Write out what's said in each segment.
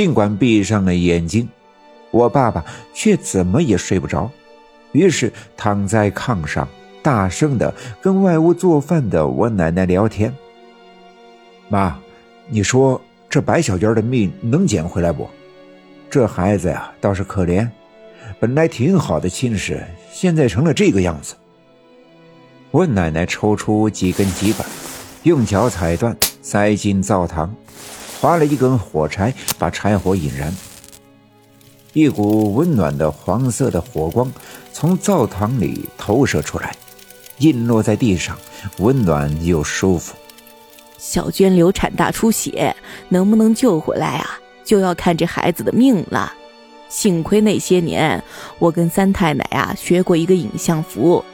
尽管闭上了眼睛，我爸爸却怎么也睡不着，于是躺在炕上，大声的跟外屋做饭的我奶奶聊天。妈，你说这白小娟的命能捡回来不？这孩子呀，倒是可怜，本来挺好的亲事，现在成了这个样子。我奶奶抽出几根鸡板，用脚踩断，塞进灶膛。划了一根火柴，把柴火引燃。一股温暖的黄色的火光从灶堂里投射出来，印落在地上，温暖又舒服。小娟流产大出血，能不能救回来啊？就要看这孩子的命了。幸亏那些年我跟三太奶啊学过一个影像符，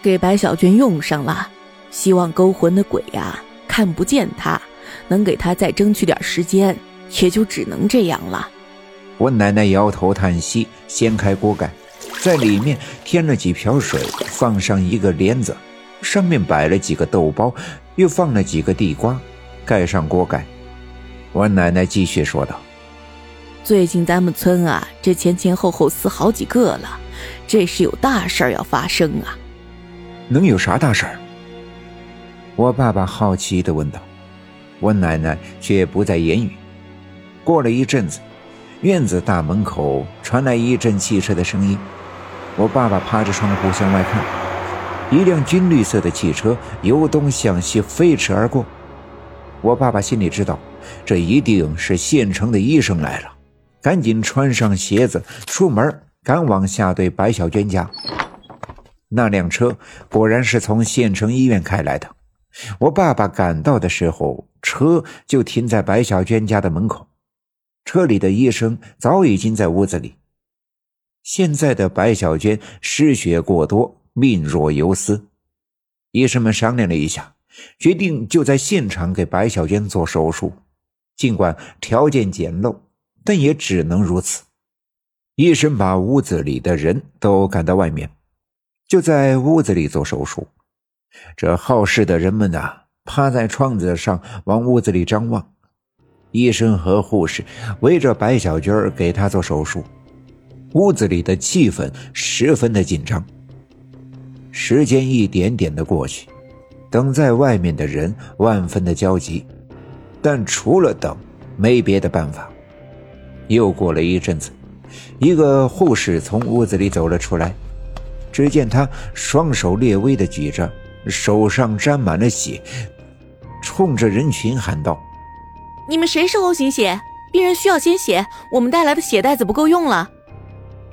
给白小娟用上了。希望勾魂的鬼呀看不见她。能给他再争取点时间，也就只能这样了。我奶奶摇头叹息，掀开锅盖，在里面添了几瓢水，放上一个帘子，上面摆了几个豆包，又放了几个地瓜，盖上锅盖。我奶奶继续说道：“最近咱们村啊，这前前后后死好几个了，这是有大事要发生啊。能有啥大事？”我爸爸好奇地问道。我奶奶却不再言语。过了一阵子，院子大门口传来一阵汽车的声音。我爸爸趴着窗户向外看，一辆军绿色的汽车由东向西飞驰而过。我爸爸心里知道，这一定是县城的医生来了，赶紧穿上鞋子出门，赶往下队白小娟家。那辆车果然是从县城医院开来的。我爸爸赶到的时候，车就停在白小娟家的门口。车里的医生早已经在屋子里。现在的白小娟失血过多，命若游丝。医生们商量了一下，决定就在现场给白小娟做手术。尽管条件简陋，但也只能如此。医生把屋子里的人都赶到外面，就在屋子里做手术。这好事的人们呐，趴在窗子上往屋子里张望。医生和护士围着白小军给他做手术，屋子里的气氛十分的紧张。时间一点点的过去，等在外面的人万分的焦急，但除了等，没别的办法。又过了一阵子，一个护士从屋子里走了出来，只见他双手略微的举着。手上沾满了血，冲着人群喊道：“你们谁是 O 型血？病人需要鲜血，我们带来的血袋子不够用了。”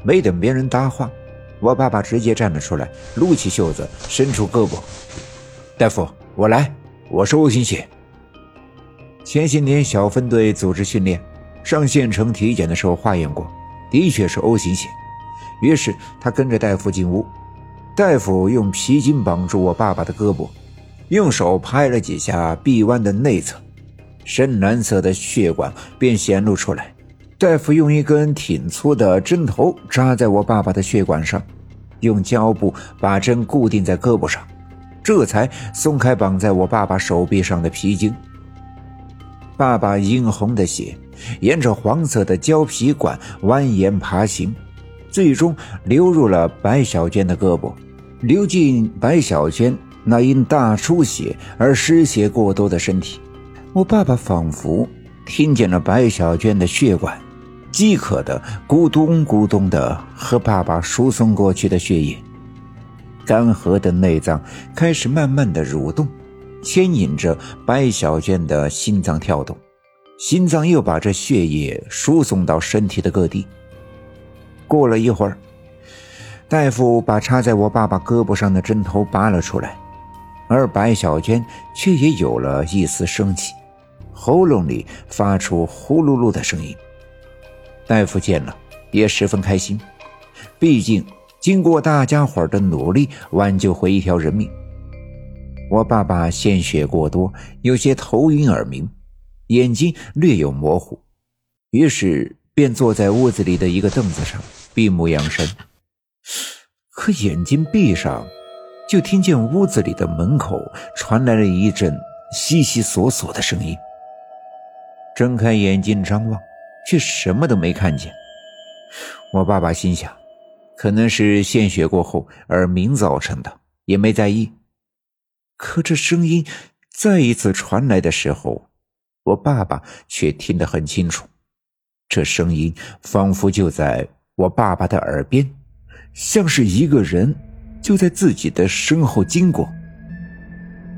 没等别人搭话，我爸爸直接站了出来，撸起袖子，伸出胳膊：“大夫，我来，我是 O 型血。前些年小分队组织训练，上县城体检的时候化验过，的确是 O 型血。于是他跟着大夫进屋。”大夫用皮筋绑住我爸爸的胳膊，用手拍了几下臂弯的内侧，深蓝色的血管便显露出来。大夫用一根挺粗的针头扎在我爸爸的血管上，用胶布把针固定在胳膊上，这才松开绑在我爸爸手臂上的皮筋。爸爸殷红的血沿着黄色的胶皮管蜿蜒爬行，最终流入了白小娟的胳膊。流进白小娟那因大出血而失血过多的身体，我爸爸仿佛听见了白小娟的血管饥渴的咕咚咕咚的和爸爸输送过去的血液，干涸的内脏开始慢慢的蠕动，牵引着白小娟的心脏跳动，心脏又把这血液输送到身体的各地。过了一会儿。大夫把插在我爸爸胳膊上的针头拔了出来，而白小娟却也有了一丝生气，喉咙里发出呼噜噜的声音。大夫见了也十分开心，毕竟经过大家伙的努力，挽救回一条人命。我爸爸献血过多，有些头晕耳鸣，眼睛略有模糊，于是便坐在屋子里的一个凳子上闭目养神。可眼睛闭上，就听见屋子里的门口传来了一阵悉悉索索的声音。睁开眼睛张望，却什么都没看见。我爸爸心想，可能是献血过后耳鸣造成的，也没在意。可这声音再一次传来的时候，我爸爸却听得很清楚。这声音仿佛就在我爸爸的耳边，像是一个人就在自己的身后经过。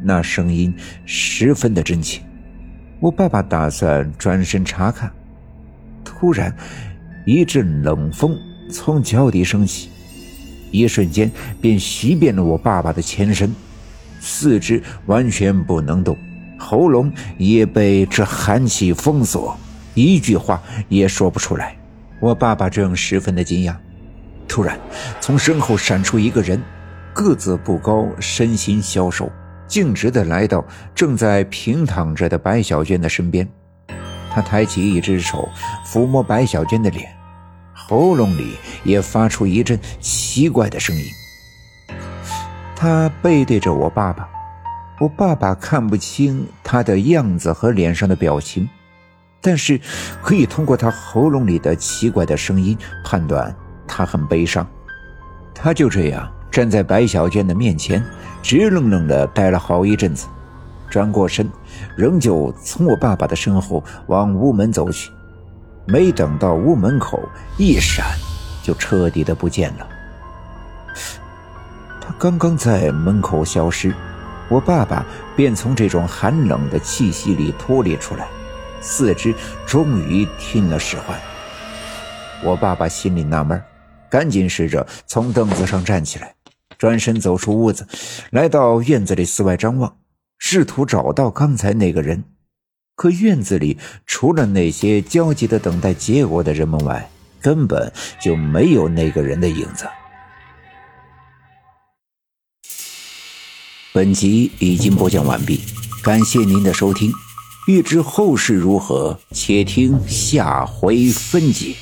那声音十分的真切。我爸爸打算转身查看，突然一阵冷风从脚底升起，一瞬间便袭遍了我爸爸的全身，四肢完全不能动，喉咙也被这寒气封锁。一句话也说不出来。我爸爸正十分的惊讶，突然从身后闪出一个人，个子不高，身形消瘦，径直的来到正在平躺着的白小娟的身边。他抬起一只手抚摸白小娟的脸，喉咙里也发出一阵奇怪的声音。他背对着我爸爸，我爸爸看不清他的样子和脸上的表情。但是，可以通过他喉咙里的奇怪的声音判断他很悲伤。他就这样站在白小娟的面前，直愣愣的待了好一阵子，转过身，仍旧从我爸爸的身后往屋门走去。没等到屋门口一闪，就彻底的不见了。他刚刚在门口消失，我爸爸便从这种寒冷的气息里脱离出来。四肢终于听了使唤，我爸爸心里纳闷，赶紧试着从凳子上站起来，转身走出屋子，来到院子里四外张望，试图找到刚才那个人。可院子里除了那些焦急的等待结果的人们外，根本就没有那个人的影子。本集已经播讲完毕，感谢您的收听。欲知后事如何，且听下回分解。